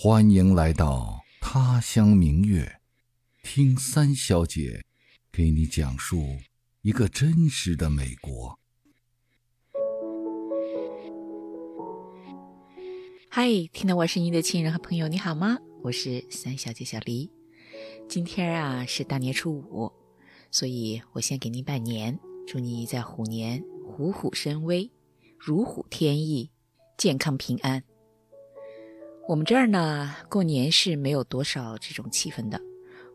欢迎来到他乡明月，听三小姐给你讲述一个真实的美国。嗨，听到我声音的亲人和朋友，你好吗？我是三小姐小黎。今天啊是大年初五，所以我先给您拜年，祝你在虎年虎虎生威，如虎添翼，健康平安。我们这儿呢，过年是没有多少这种气氛的。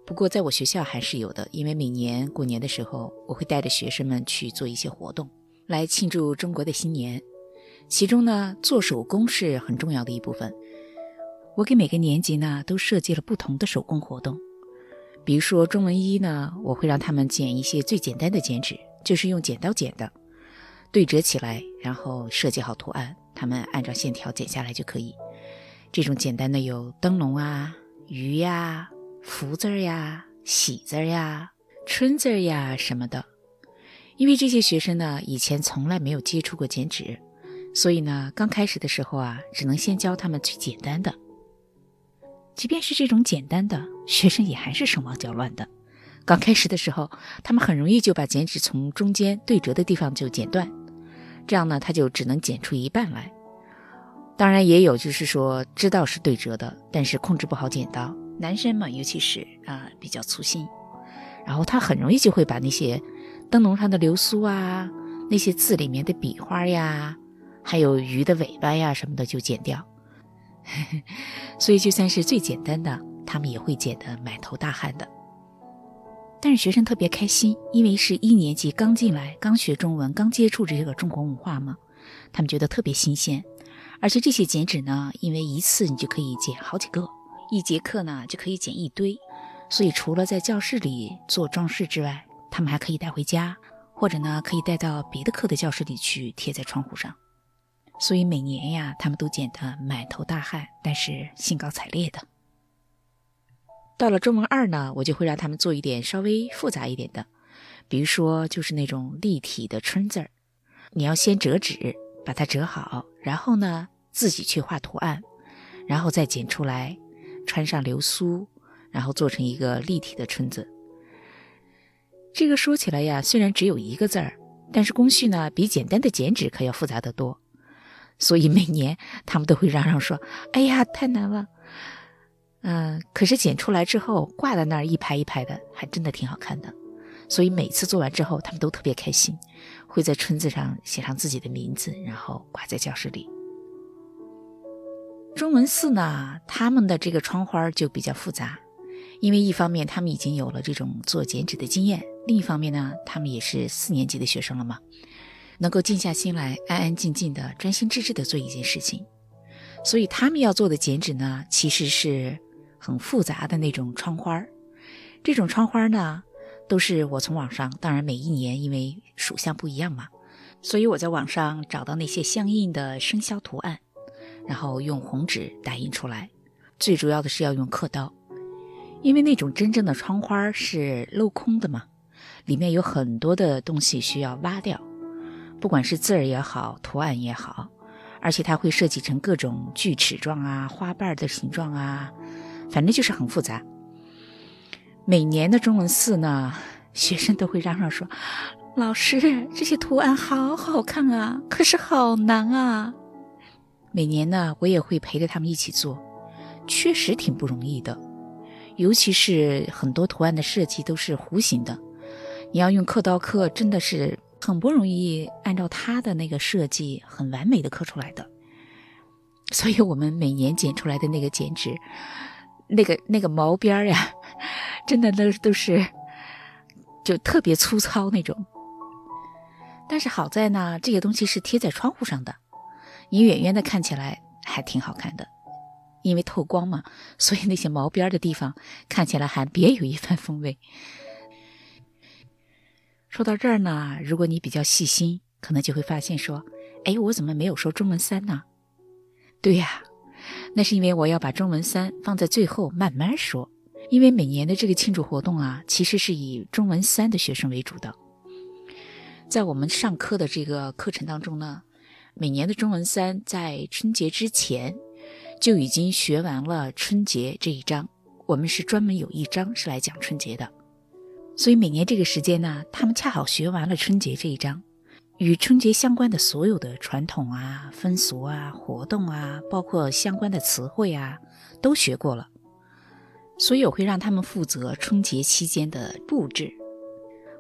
不过在我学校还是有的，因为每年过年的时候，我会带着学生们去做一些活动，来庆祝中国的新年。其中呢，做手工是很重要的一部分。我给每个年级呢都设计了不同的手工活动。比如说中文一呢，我会让他们剪一些最简单的剪纸，就是用剪刀剪的，对折起来，然后设计好图案，他们按照线条剪下来就可以。这种简单的有灯笼啊、鱼呀、福字儿呀、喜字儿呀、春字儿呀什么的。因为这些学生呢以前从来没有接触过剪纸，所以呢刚开始的时候啊，只能先教他们最简单的。即便是这种简单的，学生也还是手忙脚乱的。刚开始的时候，他们很容易就把剪纸从中间对折的地方就剪断，这样呢他就只能剪出一半来。当然也有，就是说知道是对折的，但是控制不好剪刀。男生嘛，尤其是啊比较粗心，然后他很容易就会把那些灯笼上的流苏啊、那些字里面的笔画呀，还有鱼的尾巴呀什么的就剪掉。所以就算是最简单的，他们也会剪得满头大汗的。但是学生特别开心，因为是一年级刚进来，刚学中文，刚接触这个中国文化嘛，他们觉得特别新鲜。而且这些剪纸呢，因为一次你就可以剪好几个，一节课呢就可以剪一堆，所以除了在教室里做装饰之外，他们还可以带回家，或者呢可以带到别的课的教室里去贴在窗户上。所以每年呀，他们都剪得满头大汗，但是兴高采烈的。到了中文二呢，我就会让他们做一点稍微复杂一点的，比如说就是那种立体的春字儿，你要先折纸，把它折好，然后呢。自己去画图案，然后再剪出来，穿上流苏，然后做成一个立体的春字。这个说起来呀，虽然只有一个字儿，但是工序呢比简单的剪纸可要复杂得多。所以每年 他们都会嚷嚷说：“哎呀，太难了。”嗯，可是剪出来之后挂在那儿一排一排的，还真的挺好看的。所以每次做完之后，他们都特别开心，会在春字上写上自己的名字，然后挂在教室里。中文四呢，他们的这个窗花就比较复杂，因为一方面他们已经有了这种做剪纸的经验，另一方面呢，他们也是四年级的学生了嘛，能够静下心来，安安静静的、专心致志的做一件事情，所以他们要做的剪纸呢，其实是很复杂的那种窗花这种窗花呢，都是我从网上，当然每一年因为属相不一样嘛，所以我在网上找到那些相应的生肖图案。然后用红纸打印出来，最主要的是要用刻刀，因为那种真正的窗花是镂空的嘛，里面有很多的东西需要挖掉，不管是字儿也好，图案也好，而且它会设计成各种锯齿状啊、花瓣的形状啊，反正就是很复杂。每年的中文四呢，学生都会嚷嚷说：“老师，这些图案好好看啊，可是好难啊。”每年呢，我也会陪着他们一起做，确实挺不容易的。尤其是很多图案的设计都是弧形的，你要用刻刀刻，真的是很不容易按照它的那个设计很完美的刻出来的。所以我们每年剪出来的那个剪纸，那个那个毛边呀，真的都都是就特别粗糙那种。但是好在呢，这些东西是贴在窗户上的。你远远的看起来还挺好看的，因为透光嘛，所以那些毛边的地方看起来还别有一番风味。说到这儿呢，如果你比较细心，可能就会发现说，哎，我怎么没有说中文三呢？对呀，那是因为我要把中文三放在最后慢慢说，因为每年的这个庆祝活动啊，其实是以中文三的学生为主的，在我们上课的这个课程当中呢。每年的中文三在春节之前就已经学完了春节这一章。我们是专门有一章是来讲春节的，所以每年这个时间呢，他们恰好学完了春节这一章，与春节相关的所有的传统啊、风俗啊、活动啊，包括相关的词汇啊，都学过了。所以我会让他们负责春节期间的布置，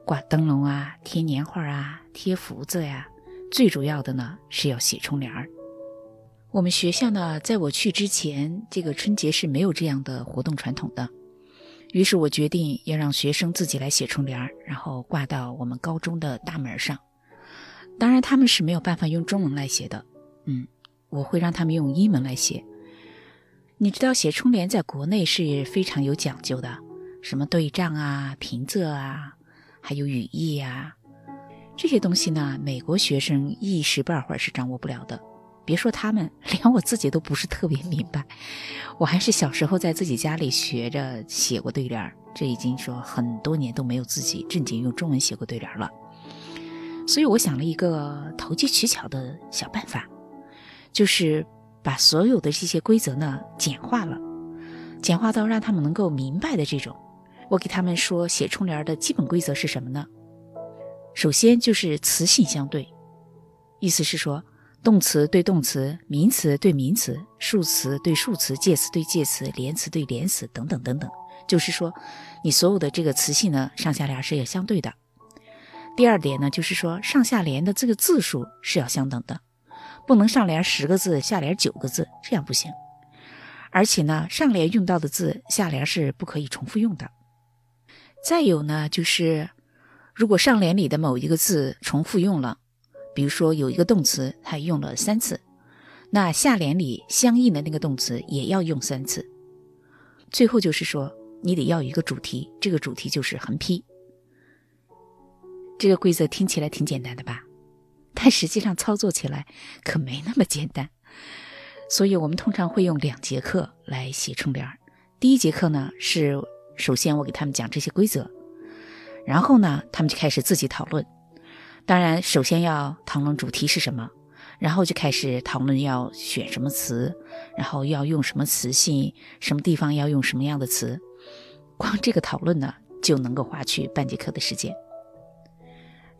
挂灯笼啊、贴年画啊、贴福字呀。最主要的呢是要写春联儿。我们学校呢，在我去之前，这个春节是没有这样的活动传统的。于是我决定要让学生自己来写春联儿，然后挂到我们高中的大门上。当然，他们是没有办法用中文来写的。嗯，我会让他们用英文来写。你知道，写春联在国内是非常有讲究的，什么对仗啊、平仄啊，还有语义啊，这些东西呢，美国学生一时半会儿是掌握不了的。别说他们，连我自己都不是特别明白。我还是小时候在自己家里学着写过对联儿，这已经说很多年都没有自己正经用中文写过对联儿了。所以我想了一个投机取巧的小办法，就是把所有的这些规则呢简化了，简化到让他们能够明白的这种。我给他们说，写春联的基本规则是什么呢？首先就是词性相对，意思是说。动词对动词，名词对名词，数词对数词，介词对介词，连词对连词，等等等等。就是说，你所有的这个词性呢，上下联是要相对的。第二点呢，就是说上下联的这个字数是要相等的，不能上联十个字，下联九个字，这样不行。而且呢，上联用到的字，下联是不可以重复用的。再有呢，就是如果上联里的某一个字重复用了。比如说有一个动词，它用了三次，那下联里相应的那个动词也要用三次。最后就是说，你得要有一个主题，这个主题就是横批。这个规则听起来挺简单的吧？但实际上操作起来可没那么简单。所以我们通常会用两节课来写春联。第一节课呢是首先我给他们讲这些规则，然后呢他们就开始自己讨论。当然，首先要讨论主题是什么，然后就开始讨论要选什么词，然后要用什么词性，什么地方要用什么样的词。光这个讨论呢，就能够花去半节课的时间。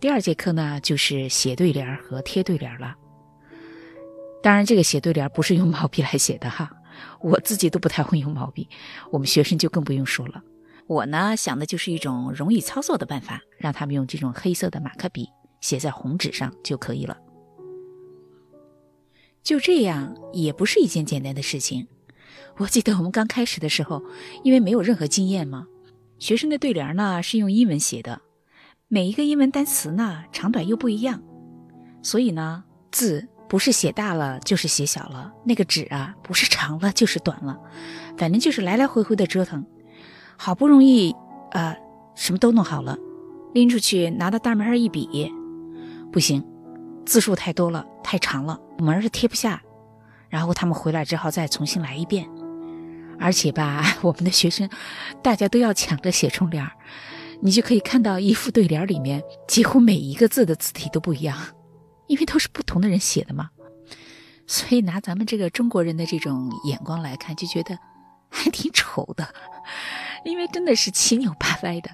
第二节课呢，就是写对联和贴对联了。当然，这个写对联不是用毛笔来写的哈，我自己都不太会用毛笔，我们学生就更不用说了。我呢想的就是一种容易操作的办法，让他们用这种黑色的马克笔。写在红纸上就可以了。就这样也不是一件简单的事情。我记得我们刚开始的时候，因为没有任何经验嘛，学生的对联呢是用英文写的，每一个英文单词呢长短又不一样，所以呢字不是写大了就是写小了，那个纸啊不是长了就是短了，反正就是来来回回的折腾。好不容易啊什么都弄好了，拎出去拿到大门上一比。不行，字数太多了，太长了，门是贴不下。然后他们回来只好再重新来一遍。而且吧，我们的学生大家都要抢着写春联儿，你就可以看到一副对联里面几乎每一个字的字体都不一样，因为都是不同的人写的嘛。所以拿咱们这个中国人的这种眼光来看，就觉得还挺丑的，因为真的是七扭八歪的。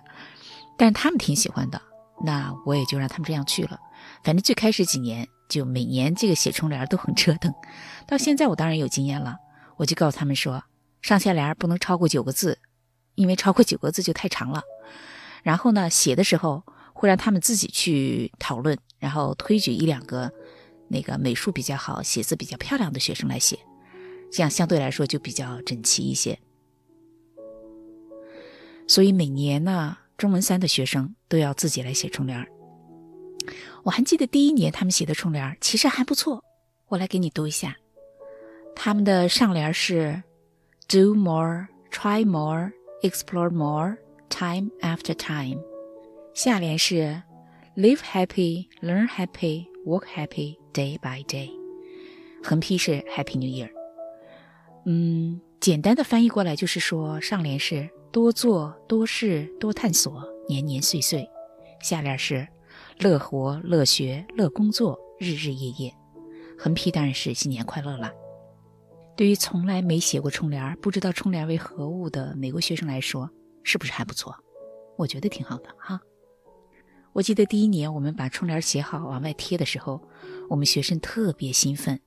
但是他们挺喜欢的，那我也就让他们这样去了。反正最开始几年，就每年这个写春联都很折腾。到现在我当然有经验了，我就告诉他们说，上下联不能超过九个字，因为超过九个字就太长了。然后呢，写的时候会让他们自己去讨论，然后推举一两个那个美术比较好、写字比较漂亮的学生来写，这样相对来说就比较整齐一些。所以每年呢，中文三的学生都要自己来写春联儿。我还记得第一年他们写的春联儿其实还不错，我来给你读一下。他们的上联是 “Do more, try more, explore more, time after time”，下联是 “Live happy, learn happy, work happy, day by day”。横批是 “Happy New Year”。嗯，简单的翻译过来就是说，上联是“多做多试多探索，年年岁岁”，下联是。乐活、乐学、乐工作，日日夜夜。横批当然是新年快乐了。对于从来没写过春联、不知道春联为何物的美国学生来说，是不是还不错？我觉得挺好的哈。我记得第一年我们把春联写好往外贴的时候，我们学生特别兴奋，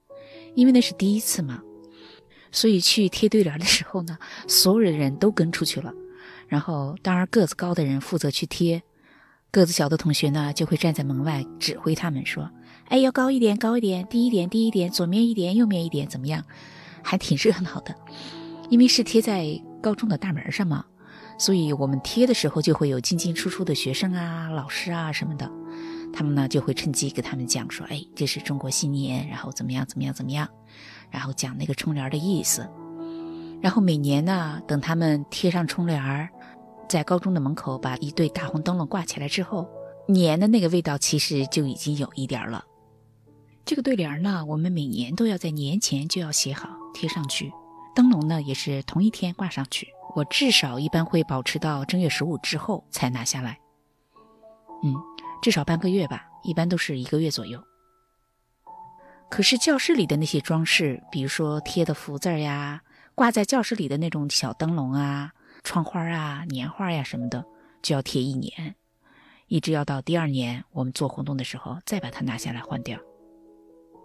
因为那是第一次嘛。所以去贴对联的时候呢，所有的人都跟出去了。然后，当然个子高的人负责去贴，个子小的同学呢就会站在门外指挥他们说：“哎，要高一点，高一点；低一点，低一点；左面一点，右面一点，怎么样？”还挺热闹的，因为是贴在高中的大门上嘛。所以我们贴的时候就会有进进出出的学生啊、老师啊什么的，他们呢就会趁机给他们讲说：“哎，这是中国新年，然后怎么样怎么样怎么样。”然后讲那个春联的意思。然后每年呢，等他们贴上春联儿，在高中的门口把一对大红灯笼挂起来之后，年的那个味道其实就已经有一点了。这个对联呢，我们每年都要在年前就要写好贴上去，灯笼呢也是同一天挂上去。我至少一般会保持到正月十五之后才拿下来，嗯，至少半个月吧，一般都是一个月左右。可是教室里的那些装饰，比如说贴的福字呀，挂在教室里的那种小灯笼啊、窗花啊、年画呀什么的，就要贴一年，一直要到第二年我们做活动的时候再把它拿下来换掉。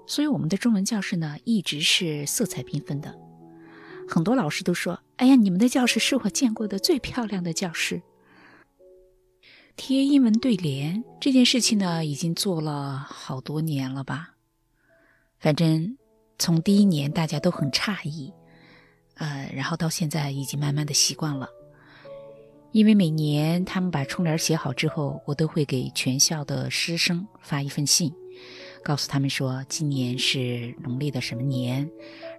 所以我们的中文教室呢，一直是色彩缤纷的。很多老师都说：“哎呀，你们的教室是我见过的最漂亮的教室。”贴英文对联这件事情呢，已经做了好多年了吧？反正从第一年大家都很诧异，呃，然后到现在已经慢慢的习惯了。因为每年他们把春联写好之后，我都会给全校的师生发一份信。告诉他们说，今年是农历的什么年，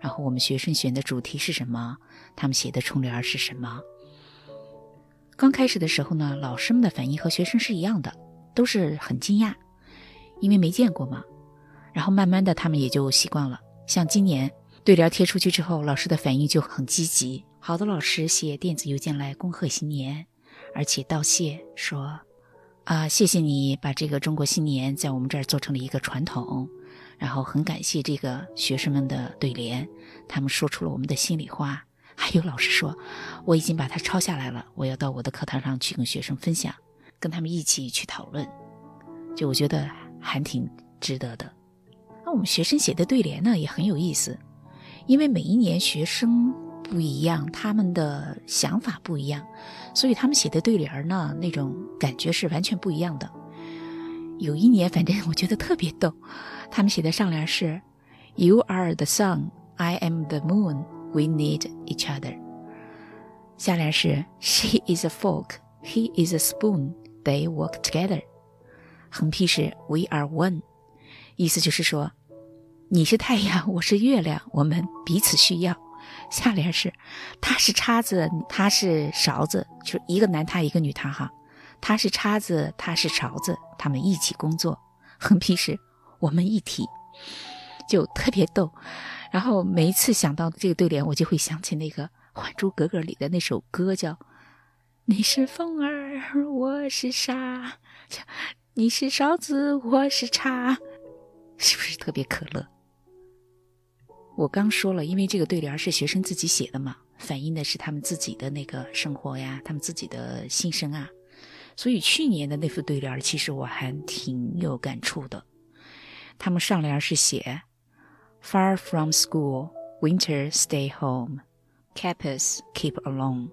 然后我们学生选的主题是什么，他们写的春联是什么。刚开始的时候呢，老师们的反应和学生是一样的，都是很惊讶，因为没见过嘛。然后慢慢的，他们也就习惯了。像今年对联贴出去之后，老师的反应就很积极，好多老师写电子邮件来恭贺新年，而且道谢说。啊，谢谢你把这个中国新年在我们这儿做成了一个传统，然后很感谢这个学生们的对联，他们说出了我们的心里话。还有老师说，我已经把它抄下来了，我要到我的课堂上去跟学生分享，跟他们一起去讨论。就我觉得还挺值得的。那我们学生写的对联呢也很有意思，因为每一年学生。不一样，他们的想法不一样，所以他们写的对联呢，那种感觉是完全不一样的。有一年，反正我觉得特别逗，他们写的上联是 “You are the sun, I am the moon, we need each other”，下联是 “She is a fork, he is a spoon, they work together”，横批是 “We are one”，意思就是说，你是太阳，我是月亮，我们彼此需要。下联是，他是叉子，他是勺子，就是一个男他，一个女他哈。他是叉子，他是勺子，他们一起工作。横批是，我们一体，就特别逗。然后每一次想到这个对联，我就会想起那个《还珠格格》里的那首歌，叫“你是风儿，我是沙，你是勺子，我是叉”，是不是特别可乐？我刚说了，因为这个对联是学生自己写的嘛，反映的是他们自己的那个生活呀，他们自己的心声啊，所以去年的那副对联其实我还挺有感触的。他们上联是写 “Far from school, winter stay home, campus keep alone”，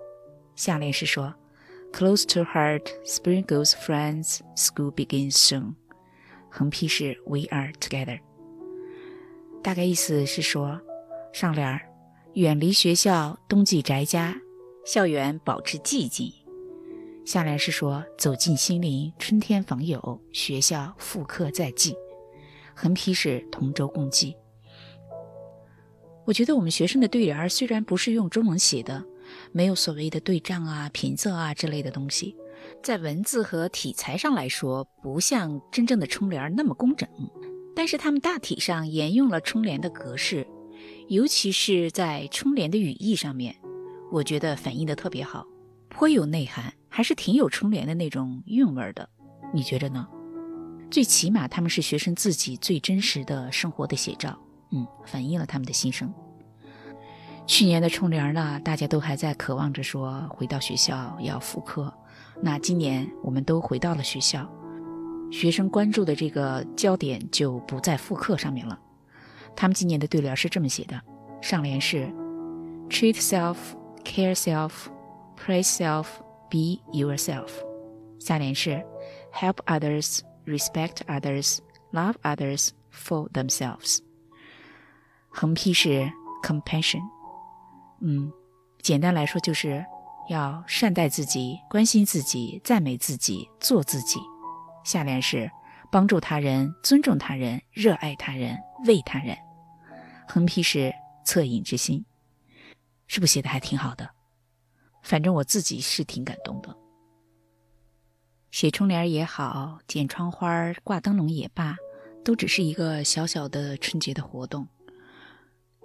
下联是说 “Close to heart, spring goes friends, school begins soon”，横批是 “We are together”。大概意思是说，上联儿远离学校，冬季宅家，校园保持寂静；下联是说走进心灵，春天访友，学校复课在即。横批是同舟共济。我觉得我们学生的对联儿虽然不是用中文写的，没有所谓的对仗啊、平仄啊之类的东西，在文字和体裁上来说，不像真正的春联那么工整。但是他们大体上沿用了春联的格式，尤其是在春联的语义上面，我觉得反映的特别好，颇有内涵，还是挺有春联的那种韵味的。你觉着呢？最起码他们是学生自己最真实的生活的写照，嗯，反映了他们的心声。去年的春联呢，大家都还在渴望着说回到学校要复课。那今年我们都回到了学校，学生关注的这个焦点就不在复课上面了。他们今年的对联是这么写的：上联是 “treat self, care self, praise self, be yourself”，下联是 “help others, respect others, love others for themselves”。横批是 “compassion”。嗯，简单来说就是要善待自己、关心自己、赞美自己、做自己。下联是帮助他人、尊重他人、热爱他人、为他人。横批是恻隐之心，是不是写的还挺好的？反正我自己是挺感动的。写春联也好，剪窗花、挂灯笼也罢，都只是一个小小的春节的活动。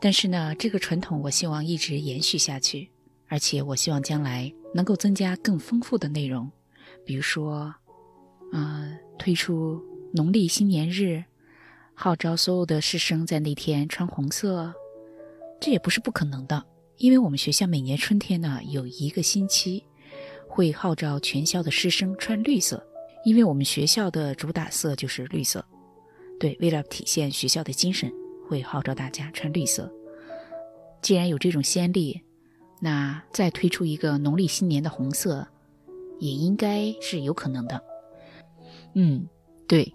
但是呢，这个传统我希望一直延续下去，而且我希望将来能够增加更丰富的内容，比如说，呃，推出农历新年日，号召所有的师生在那天穿红色，这也不是不可能的，因为我们学校每年春天呢有一个星期会号召全校的师生穿绿色，因为我们学校的主打色就是绿色，对，为了体现学校的精神。会号召大家穿绿色。既然有这种先例，那再推出一个农历新年的红色，也应该是有可能的。嗯，对，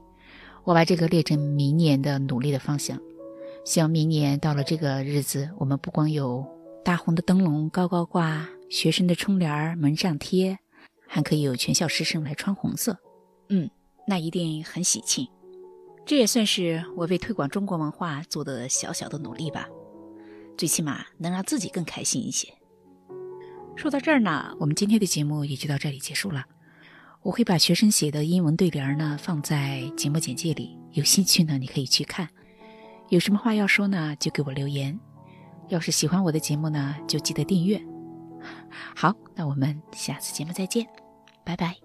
我把这个列成明年的努力的方向。希望明年到了这个日子，我们不光有大红的灯笼高高挂，学生的春联门上贴，还可以有全校师生来穿红色。嗯，那一定很喜庆。这也算是我为推广中国文化做的小小的努力吧，最起码能让自己更开心一些。说到这儿呢，我们今天的节目也就到这里结束了。我会把学生写的英文对联呢放在节目简介里，有兴趣呢你可以去看。有什么话要说呢，就给我留言。要是喜欢我的节目呢，就记得订阅。好，那我们下次节目再见，拜拜。